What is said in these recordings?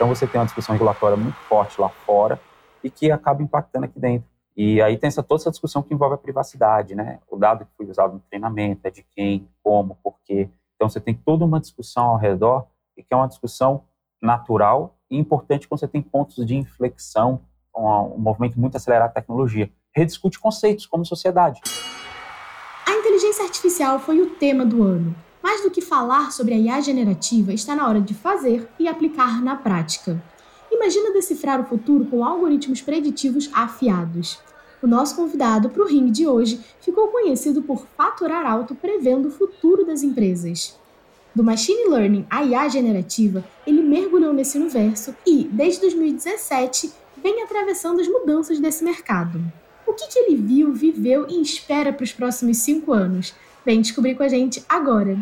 Então você tem uma discussão regulatória muito forte lá fora e que acaba impactando aqui dentro. E aí tem essa, toda essa discussão que envolve a privacidade, né? O dado que foi usado no treinamento é de quem, como, por quê. Então você tem toda uma discussão ao redor e que é uma discussão natural e importante quando você tem pontos de inflexão, um, um movimento muito acelerado da tecnologia. Rediscute conceitos como sociedade. A inteligência artificial foi o tema do ano. Mais do que falar sobre a IA generativa, está na hora de fazer e aplicar na prática. Imagina decifrar o futuro com algoritmos preditivos afiados. O nosso convidado para o ringue de hoje ficou conhecido por faturar alto prevendo o futuro das empresas. Do machine learning à IA generativa, ele mergulhou nesse universo e, desde 2017, vem atravessando as mudanças desse mercado. O que, que ele viu, viveu e espera para os próximos cinco anos? Vem descobrir com a gente agora!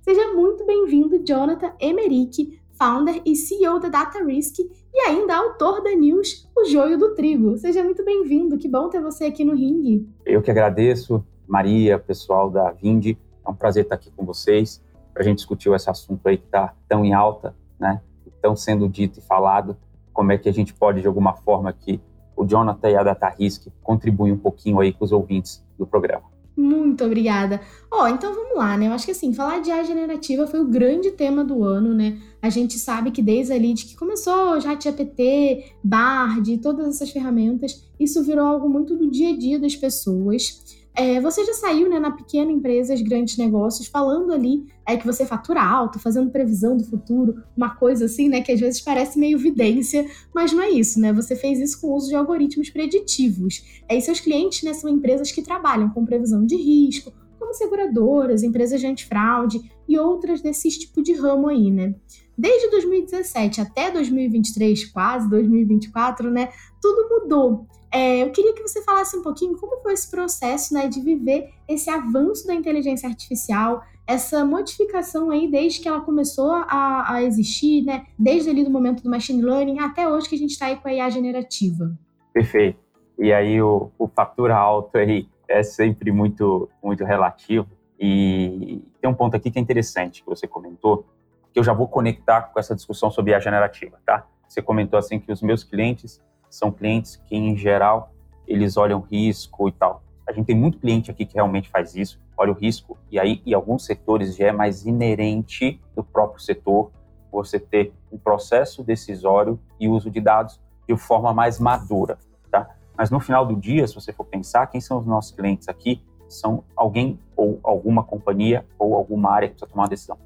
Seja muito bem-vindo, Jonathan Emerick, founder e CEO da Data Risk e ainda autor da news O Joio do Trigo. Seja muito bem-vindo, que bom ter você aqui no ringue. Eu que agradeço, Maria, pessoal da Vindi, é um prazer estar aqui com vocês a gente discutir esse assunto aí que está tão em alta, né? Tão sendo dito e falado, como é que a gente pode, de alguma forma, que o Jonathan e a Data Risk contribuem um pouquinho aí com os ouvintes do programa. Muito obrigada. Ó, oh, então vamos lá, né? Eu acho que assim, falar de AI generativa foi o grande tema do ano, né? A gente sabe que desde ali de que começou já ChatGPT, Bard, todas essas ferramentas, isso virou algo muito do dia a dia das pessoas. É, você já saiu né, na pequena empresa, grandes negócios, falando ali é, que você fatura alto, fazendo previsão do futuro, uma coisa assim, né, que às vezes parece meio evidência, mas não é isso, né? Você fez isso com o uso de algoritmos preditivos. É, e seus clientes né, são empresas que trabalham com previsão de risco, como seguradoras, empresas de antifraude e outras desse tipo de ramo aí, né? Desde 2017 até 2023, quase 2024, né? Tudo mudou. É, eu queria que você falasse um pouquinho como foi esse processo né, de viver esse avanço da inteligência artificial, essa modificação aí desde que ela começou a, a existir, né, desde ali do momento do machine learning até hoje que a gente está aí com a IA generativa. Perfeito. E aí o, o fatura alto aí é sempre muito, muito relativo. E tem um ponto aqui que é interessante que você comentou, que eu já vou conectar com essa discussão sobre a generativa, tá? Você comentou assim que os meus clientes são clientes que, em geral, eles olham risco e tal. A gente tem muito cliente aqui que realmente faz isso, olha o risco, e aí, em alguns setores, já é mais inerente do próprio setor você ter um processo decisório e uso de dados de forma mais madura, tá? Mas no final do dia, se você for pensar, quem são os nossos clientes aqui? São alguém ou alguma companhia ou alguma área que precisa tomar uma decisão.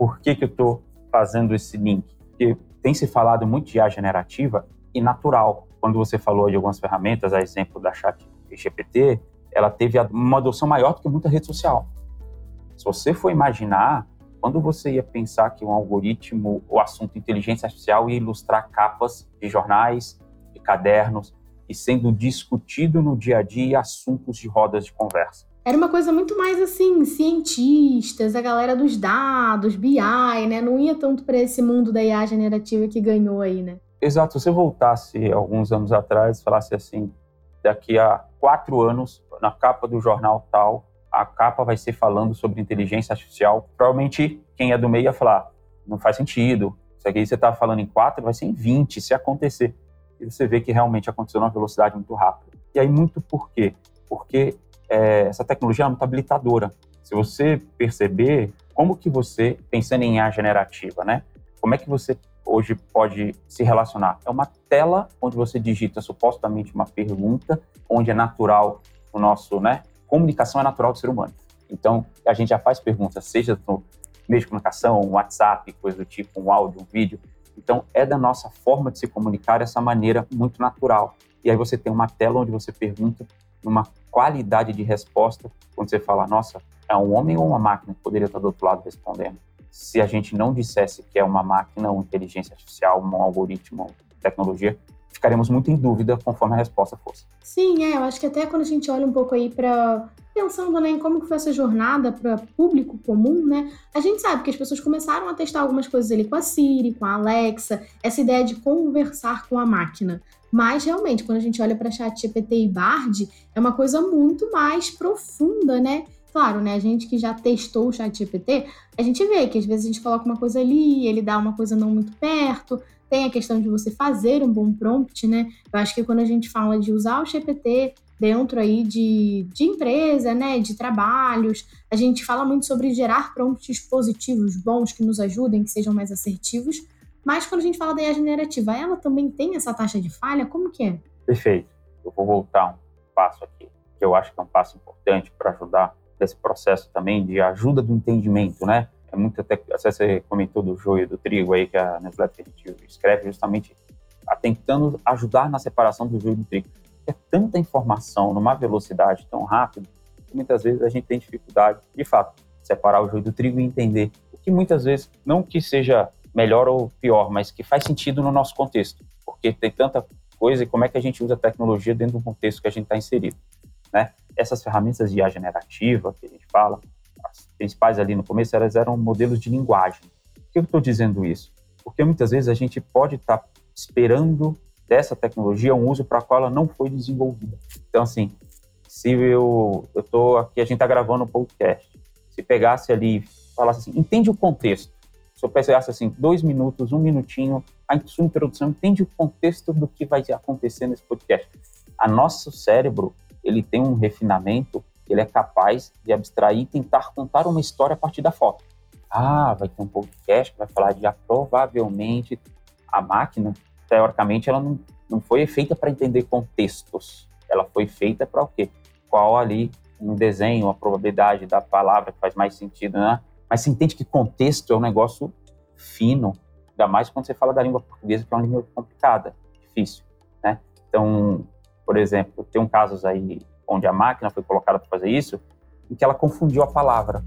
Por que, que eu estou fazendo esse link? Porque tem se falado muito de IA generativa e natural quando você falou de algumas ferramentas, a exemplo da chat GPT, ela teve uma adoção maior do que muita rede social. Se você for imaginar, quando você ia pensar que um algoritmo, o assunto inteligência artificial ia ilustrar capas de jornais, de cadernos, e sendo discutido no dia a dia assuntos de rodas de conversa. Era uma coisa muito mais assim, cientistas, a galera dos dados, BI, né? Não ia tanto para esse mundo da IA generativa que ganhou aí, né? Exato. Se você voltasse alguns anos atrás e falasse assim, daqui a quatro anos, na capa do jornal tal, a capa vai ser falando sobre inteligência artificial, provavelmente quem é do meio ia falar, não faz sentido. Isso aqui você está falando em quatro, vai ser em 20, se acontecer. E você vê que realmente aconteceu numa velocidade muito rápida. E aí, muito por quê? Porque é, essa tecnologia é muito habilitadora. Se você perceber, como que você, pensando em IA generativa, né? Como é que você hoje pode se relacionar? É uma tela onde você digita supostamente uma pergunta, onde é natural o nosso, né? Comunicação é natural do ser humano. Então, a gente já faz perguntas, seja no meio de comunicação, um WhatsApp, coisa do tipo, um áudio, um vídeo. Então, é da nossa forma de se comunicar essa maneira muito natural. E aí você tem uma tela onde você pergunta numa qualidade de resposta, quando você fala, nossa, é um homem ou uma máquina que poderia estar do outro lado respondendo se a gente não dissesse que é uma máquina, uma inteligência artificial, um algoritmo, uma tecnologia, ficaremos muito em dúvida conforme a resposta fosse. Sim, é, eu acho que até quando a gente olha um pouco aí para pensando né, em como que foi essa jornada para público comum, né? A gente sabe que as pessoas começaram a testar algumas coisas ali com a Siri, com a Alexa, essa ideia de conversar com a máquina. Mas realmente, quando a gente olha para Chat GPT e Bard, é uma coisa muito mais profunda, né? Claro, né? A gente que já testou o Chat GPT, a gente vê que às vezes a gente coloca uma coisa ali, ele dá uma coisa não muito perto. Tem a questão de você fazer um bom prompt, né? Eu acho que quando a gente fala de usar o GPT dentro aí de, de empresa, né, de trabalhos. A gente fala muito sobre gerar prompts positivos, bons, que nos ajudem, que sejam mais assertivos. Mas quando a gente fala da IA generativa, ela também tem essa taxa de falha? Como que é? Perfeito. Eu vou voltar um passo aqui, que eu acho que é um passo importante para ajudar nesse processo também de ajuda do entendimento, né? É muito até, você comentou do joio do trigo aí, que a newsletter escreve justamente tentando ajudar na separação do joio do trigo é tanta informação numa velocidade tão rápida que muitas vezes a gente tem dificuldade, de fato, separar o joio do trigo e entender o que muitas vezes, não que seja melhor ou pior, mas que faz sentido no nosso contexto, porque tem tanta coisa e como é que a gente usa a tecnologia dentro do contexto que a gente está inserido. Né? Essas ferramentas de IA generativa que a gente fala, as principais ali no começo, elas eram modelos de linguagem. Por que eu estou dizendo isso? Porque muitas vezes a gente pode estar tá esperando dessa tecnologia um uso para qual ela não foi desenvolvida. Então, assim, se eu estou aqui, a gente está gravando um podcast, se pegasse ali e falasse assim, entende o contexto. Se eu pegasse assim, dois minutos, um minutinho, a sua introdução, entende o contexto do que vai acontecer nesse podcast. A nosso cérebro, ele tem um refinamento, ele é capaz de abstrair e tentar contar uma história a partir da foto. Ah, vai ter um podcast que vai falar de ah, provavelmente a máquina teoricamente, ela não, não foi feita para entender contextos. Ela foi feita para o quê? Qual ali um desenho, a probabilidade da palavra que faz mais sentido, né? Mas você entende que contexto é um negócio fino, ainda mais quando você fala da língua portuguesa, que é uma língua complicada, difícil, né? Então, por exemplo, tem um casos aí onde a máquina foi colocada para fazer isso, em que ela confundiu a palavra.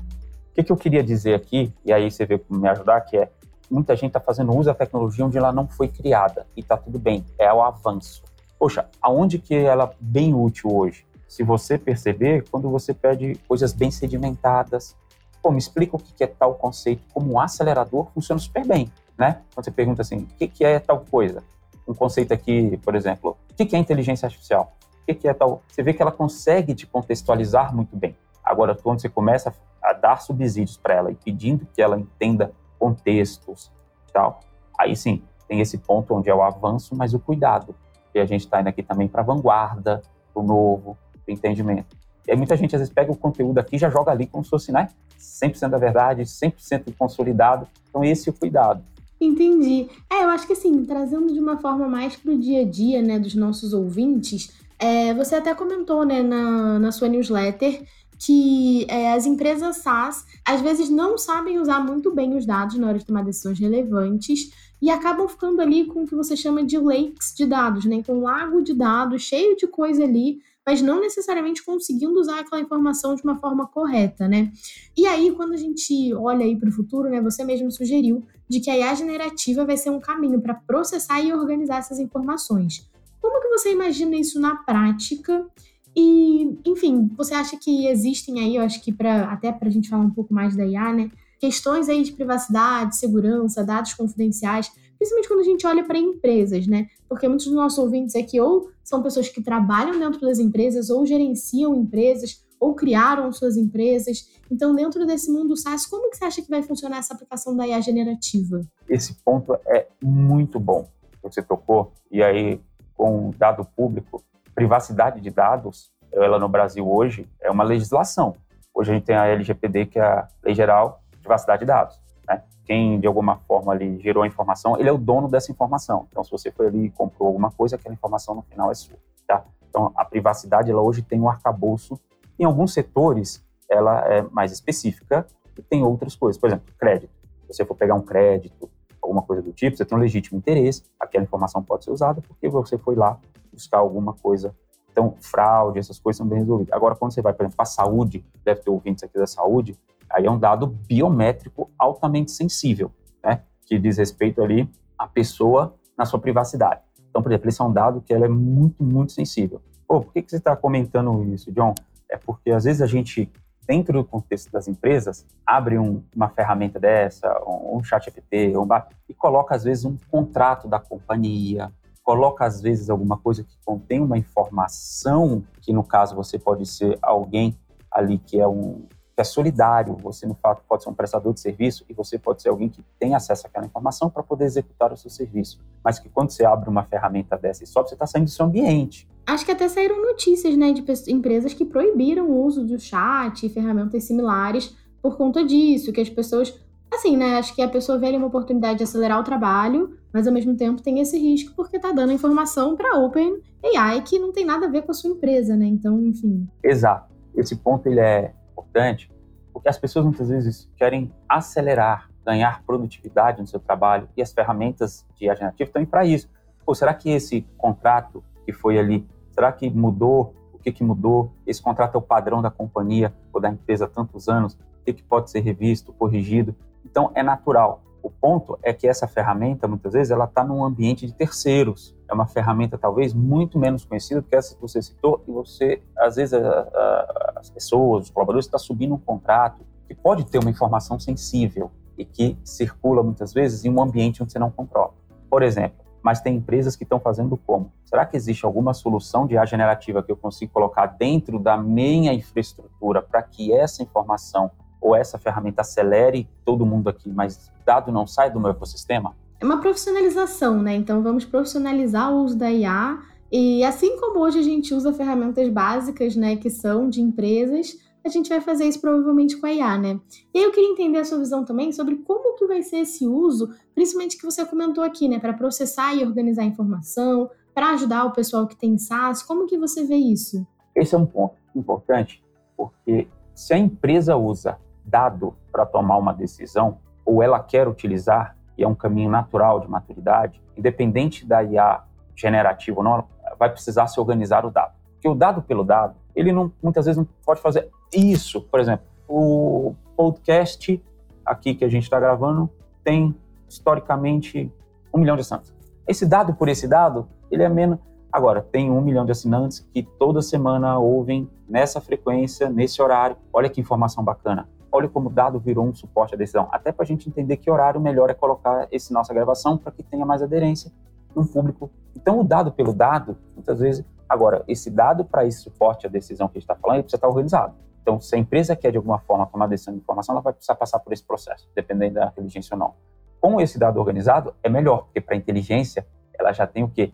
O que, que eu queria dizer aqui, e aí você veio me ajudar, que é muita gente está fazendo uso da tecnologia onde ela não foi criada e está tudo bem, é o avanço. Poxa, aonde que ela é bem útil hoje? Se você perceber, quando você pede coisas bem sedimentadas, pô, me explica o que é tal conceito, como um acelerador funciona super bem, né? Quando você pergunta assim, o que é tal coisa? Um conceito aqui, por exemplo, o que é inteligência artificial? O que é tal? Você vê que ela consegue te contextualizar muito bem. Agora, quando você começa a dar subsídios para ela e pedindo que ela entenda contextos e tal. Aí sim, tem esse ponto onde é o avanço, mas o cuidado. E a gente está indo aqui também para a vanguarda, para o novo, para o entendimento. E aí muita gente às vezes pega o conteúdo aqui e já joga ali como se fosse, né? 100% da verdade, 100% consolidado. Então esse é o cuidado. Entendi. É, eu acho que assim, trazendo de uma forma mais para o dia a dia, né, dos nossos ouvintes, é, você até comentou, né, na, na sua newsletter que é, as empresas SaaS às vezes não sabem usar muito bem os dados na hora de tomar decisões relevantes e acabam ficando ali com o que você chama de lakes de dados, né? Com um lago de dados cheio de coisa ali, mas não necessariamente conseguindo usar aquela informação de uma forma correta, né? E aí, quando a gente olha aí para o futuro, né? Você mesmo sugeriu de que a IA generativa vai ser um caminho para processar e organizar essas informações. Como que você imagina isso na prática? E, enfim, você acha que existem aí, eu acho que para até para a gente falar um pouco mais da IA, né? Questões aí de privacidade, segurança, dados confidenciais, principalmente quando a gente olha para empresas, né? Porque muitos dos nossos ouvintes aqui ou são pessoas que trabalham dentro das empresas, ou gerenciam empresas, ou criaram suas empresas. Então, dentro desse mundo SaaS, como que você acha que vai funcionar essa aplicação da IA generativa? Esse ponto é muito bom que você tocou. E aí, com dado público, privacidade de dados, ela no Brasil hoje é uma legislação. Hoje a gente tem a LGPD, que é a Lei Geral de Privacidade de Dados. Né? Quem, de alguma forma, ali gerou a informação, ele é o dono dessa informação. Então, se você foi ali e comprou alguma coisa, aquela informação no final é sua. Tá? Então, a privacidade, ela hoje tem um arcabouço. Em alguns setores, ela é mais específica e tem outras coisas. Por exemplo, crédito. Se você for pegar um crédito, alguma coisa do tipo, você tem um legítimo interesse, aquela informação pode ser usada porque você foi lá buscar alguma coisa. Então, fraude, essas coisas são bem resolvidas. Agora, quando você vai, por exemplo, para a saúde, deve ter ouvintes aqui da saúde, aí é um dado biométrico altamente sensível, né? Que diz respeito ali à pessoa na sua privacidade. Então, por exemplo, esse é um dado que ela é muito, muito sensível. Pô, por que, que você está comentando isso, John? é porque às vezes a gente, dentro do contexto das empresas, abre um, uma ferramenta dessa, um, um chat GPT, um, e coloca às vezes um contrato da companhia, coloca às vezes alguma coisa que contém uma informação, que no caso você pode ser alguém ali que é um que é solidário, você no fato pode ser um prestador de serviço e você pode ser alguém que tem acesso àquela informação para poder executar o seu serviço. Mas que quando você abre uma ferramenta dessa e sobe, você está saindo do seu ambiente. Acho que até saíram notícias, né, de empresas que proibiram o uso do chat e ferramentas similares por conta disso, que as pessoas, assim, né, acho que a pessoa vê ali uma oportunidade de acelerar o trabalho, mas ao mesmo tempo tem esse risco porque está dando informação para Open AI que não tem nada a ver com a sua empresa, né? Então, enfim. Exato. Esse ponto ele é importante, porque as pessoas muitas vezes querem acelerar, ganhar produtividade no seu trabalho e as ferramentas de agente estão para isso. Pô, será que esse contrato que foi ali, será que mudou? O que, que mudou? Esse contrato é o padrão da companhia ou da empresa há tantos anos? O que, que pode ser revisto, corrigido? Então, é natural. O ponto é que essa ferramenta, muitas vezes, ela está num ambiente de terceiros. É uma ferramenta, talvez, muito menos conhecida do que essa que você citou, e você, às vezes, a, a, as pessoas, os colaboradores, estão tá subindo um contrato que pode ter uma informação sensível e que circula, muitas vezes, em um ambiente onde você não controla. Por exemplo, mas tem empresas que estão fazendo como? Será que existe alguma solução de IA generativa que eu consigo colocar dentro da minha infraestrutura para que essa informação ou essa ferramenta acelere todo mundo aqui, mas dado não sai do meu ecossistema? É uma profissionalização, né? Então vamos profissionalizar o uso da IA e assim como hoje a gente usa ferramentas básicas, né, que são de empresas, a gente vai fazer isso provavelmente com a IA, né? E aí eu queria entender a sua visão também sobre como que vai ser esse uso, principalmente que você comentou aqui, né, para processar e organizar informação, para ajudar o pessoal que tem SaaS, como que você vê isso? Esse é um ponto importante, porque se a empresa usa dado para tomar uma decisão, ou ela quer utilizar, e é um caminho natural de maturidade, independente da IA generativa ou não, vai precisar se organizar o dado. Porque o dado pelo dado, ele não, muitas vezes não pode fazer isso. Por exemplo, o podcast aqui que a gente está gravando tem, historicamente, um milhão de assinantes. Esse dado por esse dado, ele é menos... Agora, tem um milhão de assinantes que toda semana ouvem nessa frequência, nesse horário. Olha que informação bacana olha como o dado virou um suporte à decisão, até para a gente entender que horário melhor é colocar esse nossa gravação para que tenha mais aderência no público. Então, o dado pelo dado, muitas vezes, agora, esse dado para esse suporte à decisão que a gente está falando, ele precisa estar organizado. Então, se a empresa quer, de alguma forma, tomar decisão de informação, ela vai precisar passar por esse processo, dependendo da inteligência ou não. Com esse dado organizado, é melhor, porque para a inteligência, ela já tem o quê?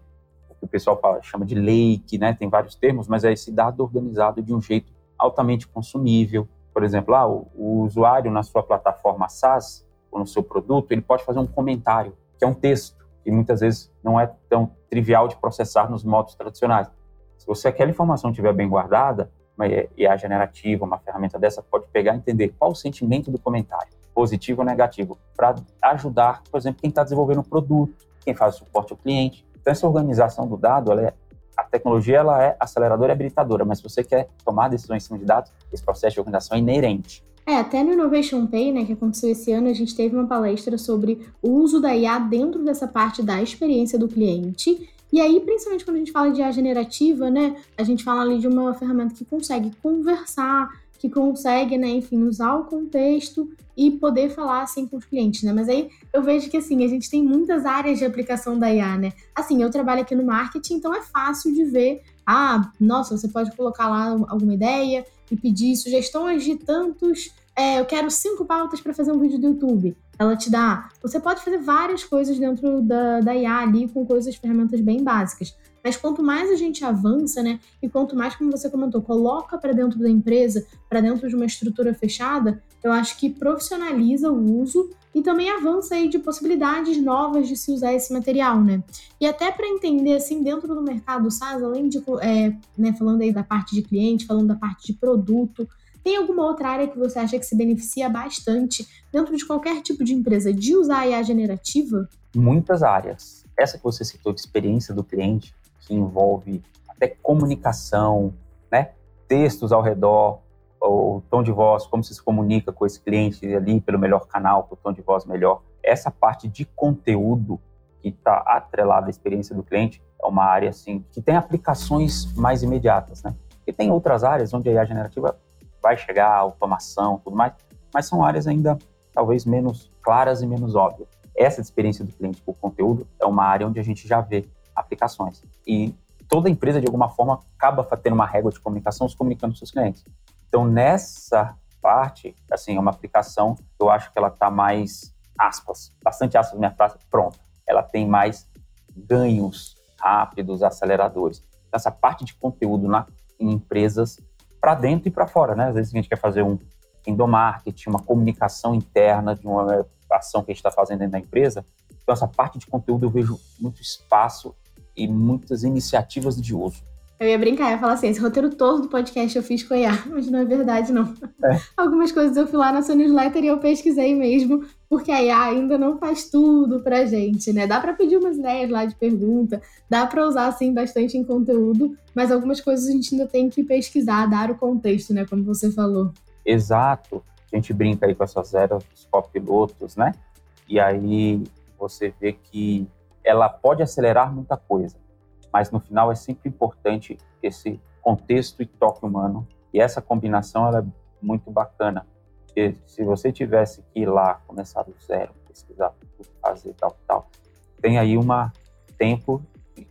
O que o pessoal fala, chama de lake, né? Tem vários termos, mas é esse dado organizado de um jeito altamente consumível, por exemplo, ah, o, o usuário na sua plataforma SaaS ou no seu produto, ele pode fazer um comentário, que é um texto, que muitas vezes não é tão trivial de processar nos modos tradicionais. Se você aquela informação estiver bem guardada, e a generativa, uma ferramenta dessa, pode pegar e entender qual o sentimento do comentário, positivo ou negativo, para ajudar, por exemplo, quem está desenvolvendo o um produto, quem faz o suporte ao cliente. Então, essa organização do dado, ela é a tecnologia ela é aceleradora e habilitadora, mas se você quer tomar decisões em cima de dados, esse processo de organização é inerente. É, até no Innovation Pay, né, que aconteceu esse ano, a gente teve uma palestra sobre o uso da IA dentro dessa parte da experiência do cliente. E aí, principalmente quando a gente fala de IA generativa, né, a gente fala ali de uma ferramenta que consegue conversar, que consegue, né, enfim, usar o contexto e poder falar assim com os clientes, né? Mas aí eu vejo que assim, a gente tem muitas áreas de aplicação da IA, né? Assim, eu trabalho aqui no marketing, então é fácil de ver, ah, nossa, você pode colocar lá alguma ideia e pedir sugestões de tantos, é, eu quero cinco pautas para fazer um vídeo do YouTube. Ela te dá. Você pode fazer várias coisas dentro da, da IA ali com coisas, ferramentas bem básicas. Mas quanto mais a gente avança, né, e quanto mais, como você comentou, coloca para dentro da empresa, para dentro de uma estrutura fechada, eu acho que profissionaliza o uso e também avança aí de possibilidades novas de se usar esse material, né? E até para entender, assim, dentro do mercado SaaS, além de, é, né, falando aí da parte de cliente, falando da parte de produto, tem alguma outra área que você acha que se beneficia bastante dentro de qualquer tipo de empresa de usar a IA generativa? Muitas áreas. Essa que você citou de experiência do cliente, que envolve até comunicação, né? textos ao redor, o tom de voz, como você se comunica com esse cliente ali pelo melhor canal, com o tom de voz melhor. Essa parte de conteúdo que está atrelada à experiência do cliente é uma área assim que tem aplicações mais imediatas, né? E tem outras áreas onde a IA generativa vai chegar, automação, tudo mais, mas são áreas ainda talvez menos claras e menos óbvias. Essa experiência do cliente por conteúdo é uma área onde a gente já vê aplicações. E toda empresa, de alguma forma, acaba tendo uma régua de comunicação se comunicando com seus clientes. Então, nessa parte, assim, é uma aplicação, eu acho que ela está mais, aspas, bastante aspas minha frase, pronta. Ela tem mais ganhos rápidos, aceleradores. Então, essa parte de conteúdo na, em empresas para dentro e para fora, né? Às vezes a gente quer fazer um endomarketing, uma comunicação interna de uma ação que a gente está fazendo dentro da empresa. Então, essa parte de conteúdo eu vejo muito espaço e muitas iniciativas de uso. Eu ia brincar, ia falar assim, esse roteiro todo do podcast eu fiz com a IA, mas não é verdade, não. É. Algumas coisas eu fui lá na sua newsletter e eu pesquisei mesmo, porque a IA ainda não faz tudo pra gente, né? Dá pra pedir umas ideias lá de pergunta, dá pra usar, assim, bastante em conteúdo, mas algumas coisas a gente ainda tem que pesquisar, dar o contexto, né? Como você falou. Exato. A gente brinca aí com essas eras dos copilotos, né? E aí você vê que ela pode acelerar muita coisa, mas no final é sempre importante esse contexto e toque humano. E essa combinação ela é muito bacana. Porque se você tivesse que ir lá, começar do zero, pesquisar tudo, fazer tal, tal, tem aí um tempo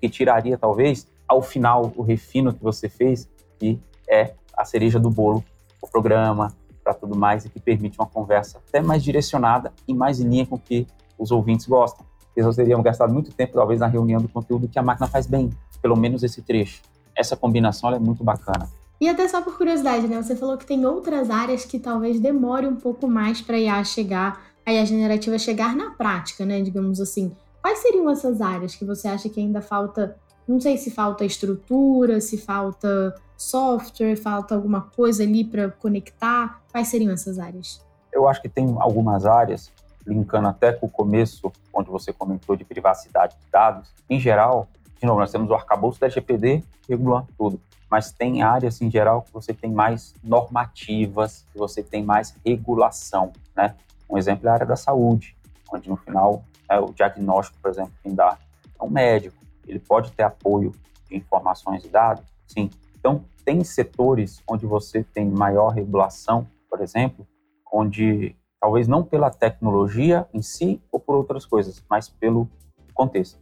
que tiraria talvez ao final o refino que você fez, que é a cereja do bolo, o programa, para tudo mais, e que permite uma conversa até mais direcionada e mais em linha com o que os ouvintes gostam eles não teriam gastado muito tempo, talvez, na reunião do conteúdo que a máquina faz bem, pelo menos esse trecho. Essa combinação é muito bacana. E até só por curiosidade, né? Você falou que tem outras áreas que talvez demore um pouco mais para a IA chegar, a IA generativa chegar na prática, né? Digamos assim. Quais seriam essas áreas que você acha que ainda falta? Não sei se falta estrutura, se falta software, falta alguma coisa ali para conectar. Quais seriam essas áreas? Eu acho que tem algumas áreas linkando até com o começo, onde você comentou de privacidade de dados, em geral, de novo, nós temos o arcabouço da LGPD regulando tudo, mas tem áreas em geral que você tem mais normativas, que você tem mais regulação, né? Um exemplo é a área da saúde, onde no final é o diagnóstico, por exemplo, quem dá é um médico, ele pode ter apoio de informações e dados, sim. Então, tem setores onde você tem maior regulação, por exemplo, onde Talvez não pela tecnologia em si ou por outras coisas, mas pelo contexto.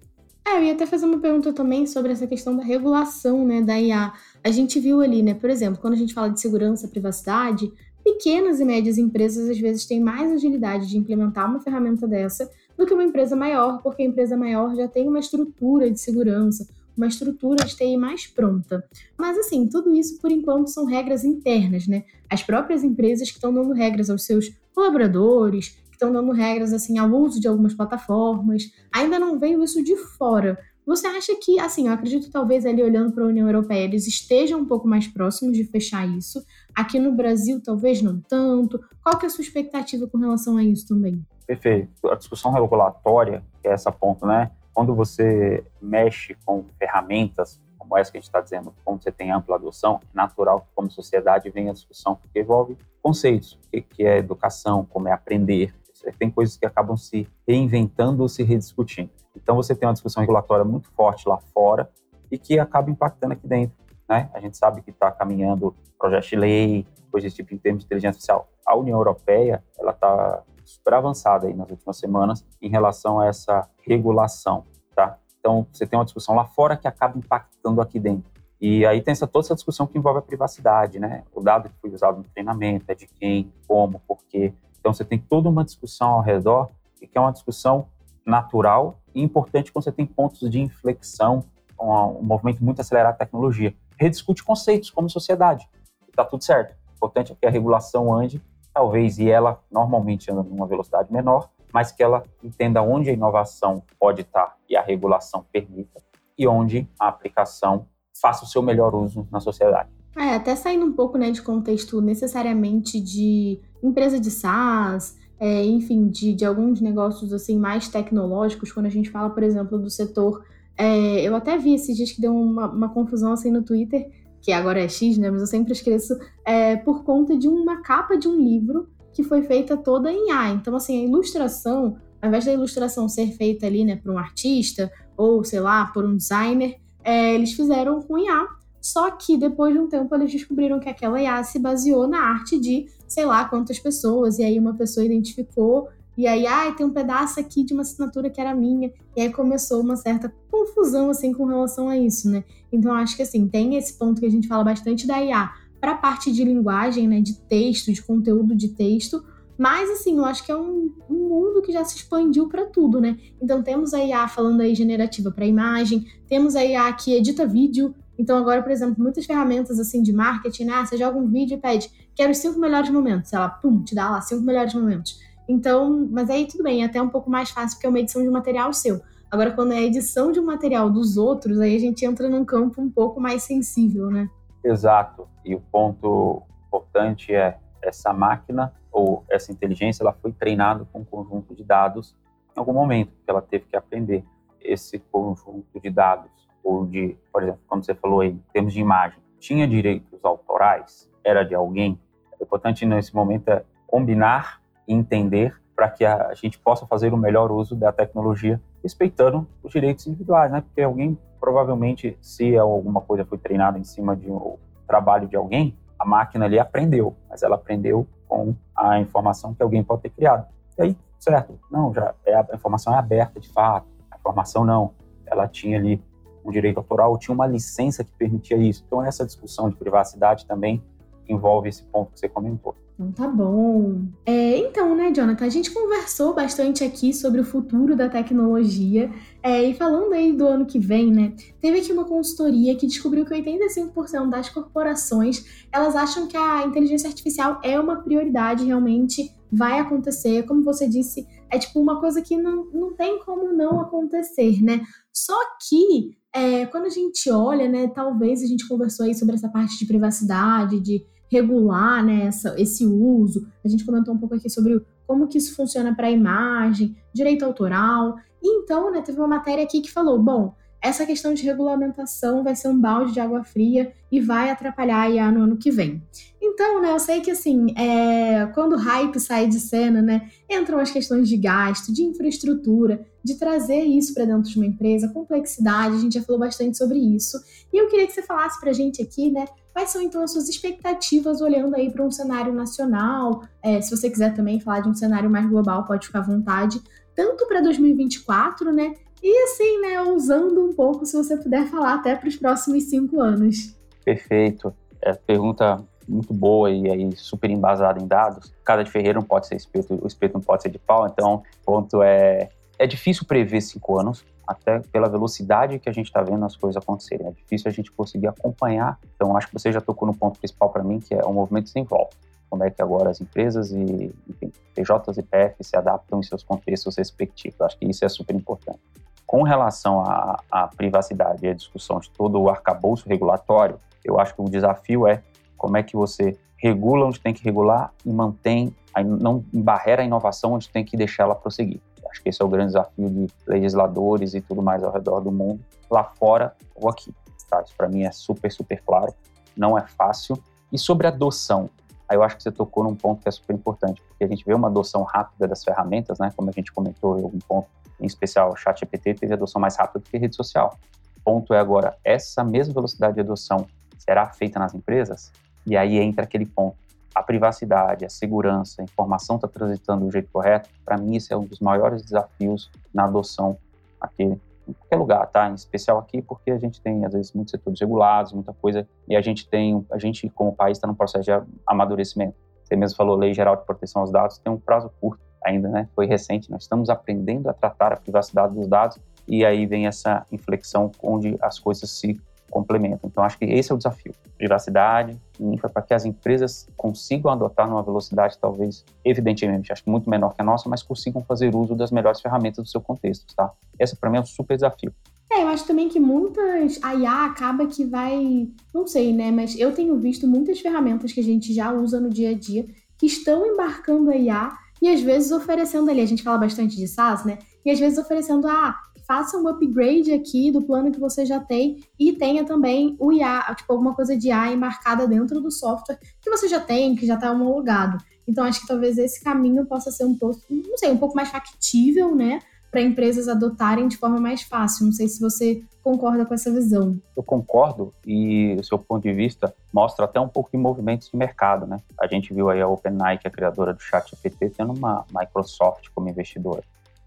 É, eu ia até fazer uma pergunta também sobre essa questão da regulação, né, da IA. A gente viu ali, né, por exemplo, quando a gente fala de segurança, privacidade, pequenas e médias empresas às vezes têm mais agilidade de implementar uma ferramenta dessa do que uma empresa maior, porque a empresa maior já tem uma estrutura de segurança, uma estrutura de TI mais pronta. Mas assim, tudo isso por enquanto são regras internas, né? As próprias empresas que estão dando regras aos seus colaboradores, que estão dando regras assim ao uso de algumas plataformas. Ainda não veio isso de fora. Você acha que, assim, eu acredito talvez ali olhando para a União Europeia, eles estejam um pouco mais próximos de fechar isso. Aqui no Brasil, talvez não tanto. Qual que é a sua expectativa com relação a isso também? Perfeito. A discussão regulatória, que é essa ponto, né? Quando você mexe com ferramentas como essa que a gente está dizendo, como você tem ampla adoção, é natural que como sociedade venha a discussão, porque envolve conceitos, o que é educação, como é aprender, tem coisas que acabam se reinventando ou se rediscutindo. Então você tem uma discussão regulatória muito forte lá fora e que acaba impactando aqui dentro. Né? A gente sabe que está caminhando projeto de lei, coisas tipo em termos de inteligência artificial. A União Europeia ela está super avançada aí nas últimas semanas em relação a essa regulação, tá? Então você tem uma discussão lá fora que acaba impactando aqui dentro. E aí tem essa, toda essa discussão que envolve a privacidade, né? O dado que foi usado no treinamento, é de quem, como, por quê. Então você tem toda uma discussão ao redor e que é uma discussão natural e importante quando você tem pontos de inflexão, um, um movimento muito acelerado da tecnologia. Rediscute conceitos como sociedade. Está tudo certo. O importante é que a regulação ande talvez, e ela normalmente anda numa velocidade menor, mas que ela entenda onde a inovação pode estar e a regulação permita, e onde a aplicação faça o seu melhor uso na sociedade. É, até saindo um pouco né, de contexto necessariamente de empresa de SaaS, é, enfim, de, de alguns negócios assim mais tecnológicos, quando a gente fala, por exemplo, do setor. É, eu até vi esses dias que deu uma, uma confusão assim no Twitter que agora é X, né? Mas eu sempre esqueço, é, por conta de uma capa de um livro que foi feita toda em A. Então, assim, a ilustração, ao invés da ilustração ser feita ali, né, por um artista ou, sei lá, por um designer, é, eles fizeram com IA. Só que depois de um tempo eles descobriram que aquela IA se baseou na arte de sei lá quantas pessoas, e aí uma pessoa identificou, e aí, ah, tem um pedaço aqui de uma assinatura que era minha, e aí começou uma certa confusão, assim, com relação a isso, né? Então, acho que, assim, tem esse ponto que a gente fala bastante da IA para a parte de linguagem, né, de texto, de conteúdo de texto, mas, assim, eu acho que é um, um mundo que já se expandiu para tudo, né? Então, temos a IA falando aí generativa para imagem, temos a IA que edita vídeo, então, agora, por exemplo, muitas ferramentas assim de marketing, né? Ah, você joga um vídeo e pede, quero os cinco melhores momentos. Ela, pum, te dá lá cinco melhores momentos. Então, mas aí tudo bem, é até um pouco mais fácil porque é uma edição de um material seu. Agora, quando é a edição de um material dos outros, aí a gente entra num campo um pouco mais sensível, né? Exato. E o ponto importante é essa máquina ou essa inteligência, ela foi treinada com um conjunto de dados em algum momento que ela teve que aprender esse conjunto de dados ou de, por exemplo, como você falou aí, em termos de imagem, tinha direitos autorais, era de alguém. É importante nesse momento é combinar entender para que a gente possa fazer o melhor uso da tecnologia, respeitando os direitos individuais, né? Porque alguém provavelmente, se alguma coisa foi treinada em cima de um trabalho de alguém, a máquina ali aprendeu, mas ela aprendeu com a informação que alguém pode ter criado. E aí, certo? Não, já é, a informação é aberta de fato. A informação não, ela tinha ali um direito autoral, tinha uma licença que permitia isso. Então, essa discussão de privacidade também envolve esse ponto que você comentou. Então tá bom. É, então, né, Jonathan, a gente conversou bastante aqui sobre o futuro da tecnologia. É, e falando aí do ano que vem, né, teve aqui uma consultoria que descobriu que 85% das corporações elas acham que a inteligência artificial é uma prioridade realmente vai acontecer. Como você disse, é tipo uma coisa que não, não tem como não acontecer, né? Só que é, quando a gente olha, né, talvez a gente conversou aí sobre essa parte de privacidade, de regular né, essa, esse uso. A gente comentou um pouco aqui sobre como que isso funciona para a imagem, direito autoral. E então, né, teve uma matéria aqui que falou, bom, essa questão de regulamentação vai ser um balde de água fria e vai atrapalhar a IA no ano que vem. Então, né, eu sei que assim, é, quando o hype sai de cena, né, entram as questões de gasto, de infraestrutura, de trazer isso para dentro de uma empresa, complexidade, a gente já falou bastante sobre isso. E eu queria que você falasse para a gente aqui, né, quais são então as suas expectativas olhando aí para um cenário nacional, é, se você quiser também falar de um cenário mais global, pode ficar à vontade, tanto para 2024, né, e assim, né, usando um pouco, se você puder falar até para os próximos cinco anos. Perfeito. É pergunta muito boa e aí super embasada em dados. Cada de ferreiro não pode ser espeto, o espeto não pode ser de pau, então ponto é é difícil prever cinco anos, até pela velocidade que a gente está vendo as coisas acontecerem. É difícil a gente conseguir acompanhar. Então, acho que você já tocou no ponto principal para mim, que é o movimento sem volta. Como é que agora as empresas e, enfim, PJs e PF se adaptam em seus contextos respectivos. Acho que isso é super importante. Com relação à, à privacidade e à discussão de todo o arcabouço regulatório, eu acho que o desafio é como é que você regula onde tem que regular e mantém, não embarrera a inovação onde tem que deixar ela prosseguir. Acho que esse é o grande desafio de legisladores e tudo mais ao redor do mundo, lá fora ou aqui. Tá? Isso para mim é super, super claro. Não é fácil. E sobre adoção, aí eu acho que você tocou num ponto que é super importante, porque a gente vê uma adoção rápida das ferramentas, né? Como a gente comentou em algum ponto, em especial o ChatGPT teve adoção mais rápida do que rede social. O ponto é agora, essa mesma velocidade de adoção será feita nas empresas? E aí entra aquele ponto. A privacidade, a segurança, a informação está transitando do jeito correto. Para mim, esse é um dos maiores desafios na adoção aqui em qualquer lugar, tá? Em especial aqui, porque a gente tem, às vezes, muitos setores regulados, muita coisa, e a gente tem, a gente, como país, está num processo de amadurecimento. Você mesmo falou, Lei Geral de Proteção aos Dados tem um prazo curto ainda, né? Foi recente, nós estamos aprendendo a tratar a privacidade dos dados, e aí vem essa inflexão onde as coisas se complementam. Então, acho que esse é o desafio. Privacidade, infra, para que as empresas consigam adotar numa velocidade, talvez, evidentemente, acho que muito menor que a nossa, mas consigam fazer uso das melhores ferramentas do seu contexto, tá? Esse, para mim, é um super desafio. É, eu acho também que muitas. A IA acaba que vai. Não sei, né? Mas eu tenho visto muitas ferramentas que a gente já usa no dia a dia que estão embarcando a IA e às vezes oferecendo ali. A gente fala bastante de SaaS, né? E às vezes oferecendo, ah, faça um upgrade aqui do plano que você já tem e tenha também o IA, tipo alguma coisa de AI marcada dentro do software que você já tem, que já está homologado. Então acho que talvez esse caminho possa ser um pouco, não sei, um pouco mais factível, né, para empresas adotarem de forma mais fácil. Não sei se você concorda com essa visão. Eu concordo e o seu ponto de vista mostra até um pouco de movimentos de mercado, né? A gente viu aí a OpenAI, que é a criadora do ChatGPT, tendo uma Microsoft como investidora.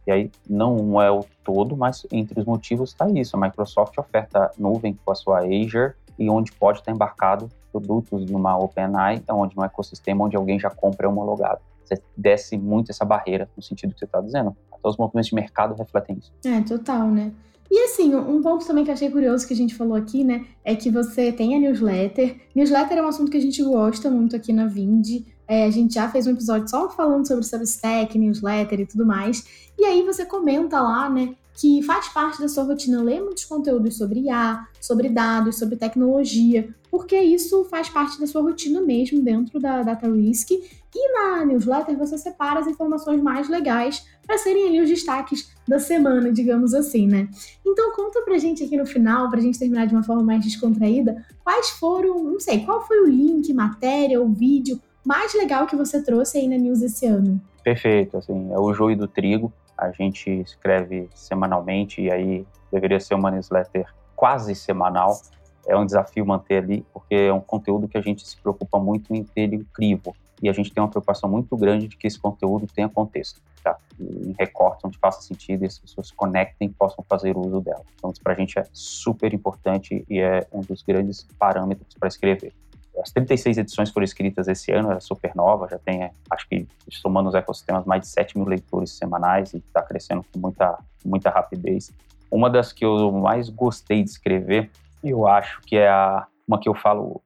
E aí não é o todo, mas entre os motivos está isso. A Microsoft oferta nuvem com a sua Azure e onde pode estar embarcado produtos numa OpenAI, onde no ecossistema onde alguém já compra é homologado. Você desce muito essa barreira no sentido que você está dizendo. Até os movimentos de mercado refletem isso. É, total, né? E assim, um ponto também que achei curioso que a gente falou aqui, né, é que você tem a newsletter. Newsletter é um assunto que a gente gosta muito aqui na Vind. É, a gente já fez um episódio só falando sobre Substack, newsletter e tudo mais. E aí você comenta lá, né, que faz parte da sua rotina ler muitos conteúdos sobre IA, sobre dados, sobre tecnologia, porque isso faz parte da sua rotina mesmo dentro da Data Risk. E na newsletter você separa as informações mais legais para serem ali os destaques da semana, digamos assim, né? Então conta pra gente aqui no final, pra gente terminar de uma forma mais descontraída, quais foram, não sei, qual foi o link, matéria ou vídeo mais legal que você trouxe aí na news esse ano? Perfeito, assim, é o joio do trigo a gente escreve semanalmente e aí deveria ser uma newsletter quase semanal. É um desafio manter ali, porque é um conteúdo que a gente se preocupa muito em ter crivo. E a gente tem uma preocupação muito grande de que esse conteúdo tenha contexto, tá? em recortes onde faça sentido e as pessoas conectem e possam fazer uso dela. Então, isso para a gente é super importante e é um dos grandes parâmetros para escrever. As 36 edições foram escritas esse ano, era super nova, já tem, acho que, somando os ecossistemas, mais de 7 mil leitores semanais e está crescendo com muita, muita rapidez. Uma das que eu mais gostei de escrever, eu acho que é a, uma que eu falo,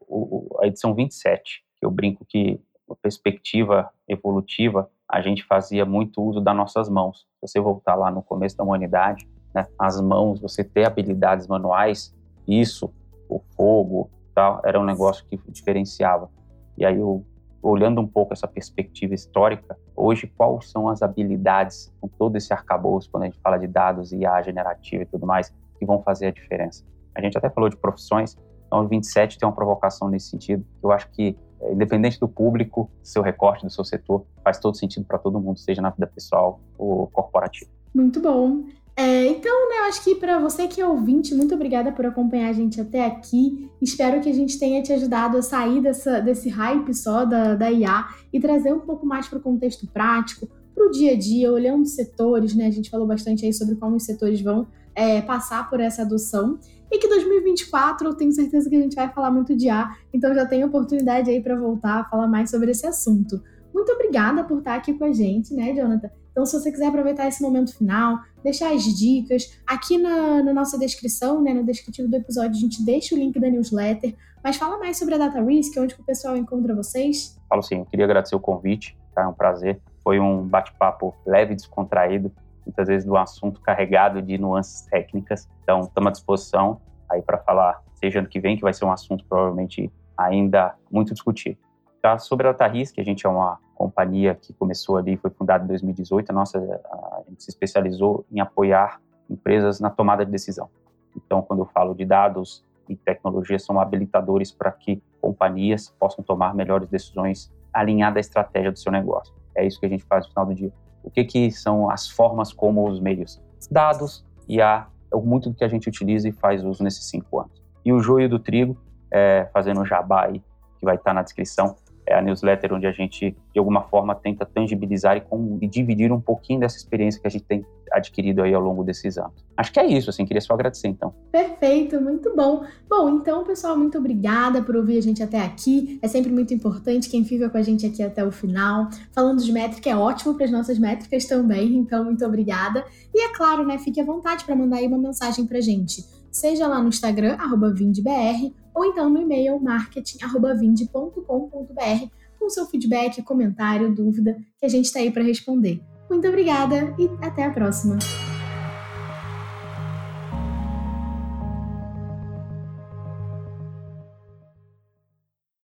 a edição 27, que eu brinco que, a perspectiva evolutiva, a gente fazia muito uso das nossas mãos. Se você voltar lá no começo da humanidade, né, as mãos, você ter habilidades manuais, isso, o fogo, tal, era um negócio que diferenciava. E aí eu olhando um pouco essa perspectiva histórica, hoje quais são as habilidades com todo esse arcabouço, quando a gente fala de dados, IA generativa e tudo mais, que vão fazer a diferença? A gente até falou de profissões, então o 27 tem uma provocação nesse sentido. Eu acho que, é, independente do público, seu recorte, do seu setor, faz todo sentido para todo mundo, seja na vida pessoal ou corporativa. Muito bom. É, então, né, eu acho que para você que é ouvinte, muito obrigada por acompanhar a gente até aqui. Espero que a gente tenha te ajudado a sair dessa, desse hype só da, da IA e trazer um pouco mais para o contexto prático, para o dia a dia, olhando setores, né? A gente falou bastante aí sobre como os setores vão é, passar por essa adoção. E que 2024 eu tenho certeza que a gente vai falar muito de IA, então já tem oportunidade aí para voltar a falar mais sobre esse assunto. Muito obrigada por estar aqui com a gente, né, Jonathan? Então, se você quiser aproveitar esse momento final, deixar as dicas, aqui na, na, nossa descrição, né, no descritivo do episódio, a gente deixa o link da newsletter. Mas fala mais sobre a Data Risk, onde o pessoal encontra vocês. Falo sim, eu queria agradecer o convite, tá? É um prazer. Foi um bate-papo leve e descontraído, muitas vezes do assunto carregado de nuances técnicas. Então, estamos à disposição aí para falar, seja ano que vem, que vai ser um assunto provavelmente ainda muito discutido. Tá? Sobre a Data Risk, a gente é uma companhia que começou ali, foi fundada em 2018, a nossa a gente se especializou em apoiar empresas na tomada de decisão. Então, quando eu falo de dados e tecnologia, são habilitadores para que companhias possam tomar melhores decisões alinhadas à estratégia do seu negócio. É isso que a gente faz no final do dia. O que, que são as formas como os meios? Dados e a é muito do que a gente utiliza e faz uso nesses cinco anos. E o joio do trigo, é, fazendo o jabá aí, que vai estar na descrição, é a newsletter onde a gente, de alguma forma, tenta tangibilizar e, com, e, dividir um pouquinho dessa experiência que a gente tem adquirido aí ao longo desses anos. Acho que é isso, assim, queria só agradecer, então. Perfeito, muito bom. Bom, então, pessoal, muito obrigada por ouvir a gente até aqui. É sempre muito importante quem fica com a gente aqui até o final. Falando de métrica, é ótimo para as nossas métricas também, então, muito obrigada. E é claro, né, fique à vontade para mandar aí uma mensagem para gente. Seja lá no Instagram, vindbr, ou então no e-mail marketing@vind.com.br com seu feedback, comentário, dúvida, que a gente está aí para responder. Muito obrigada e até a próxima.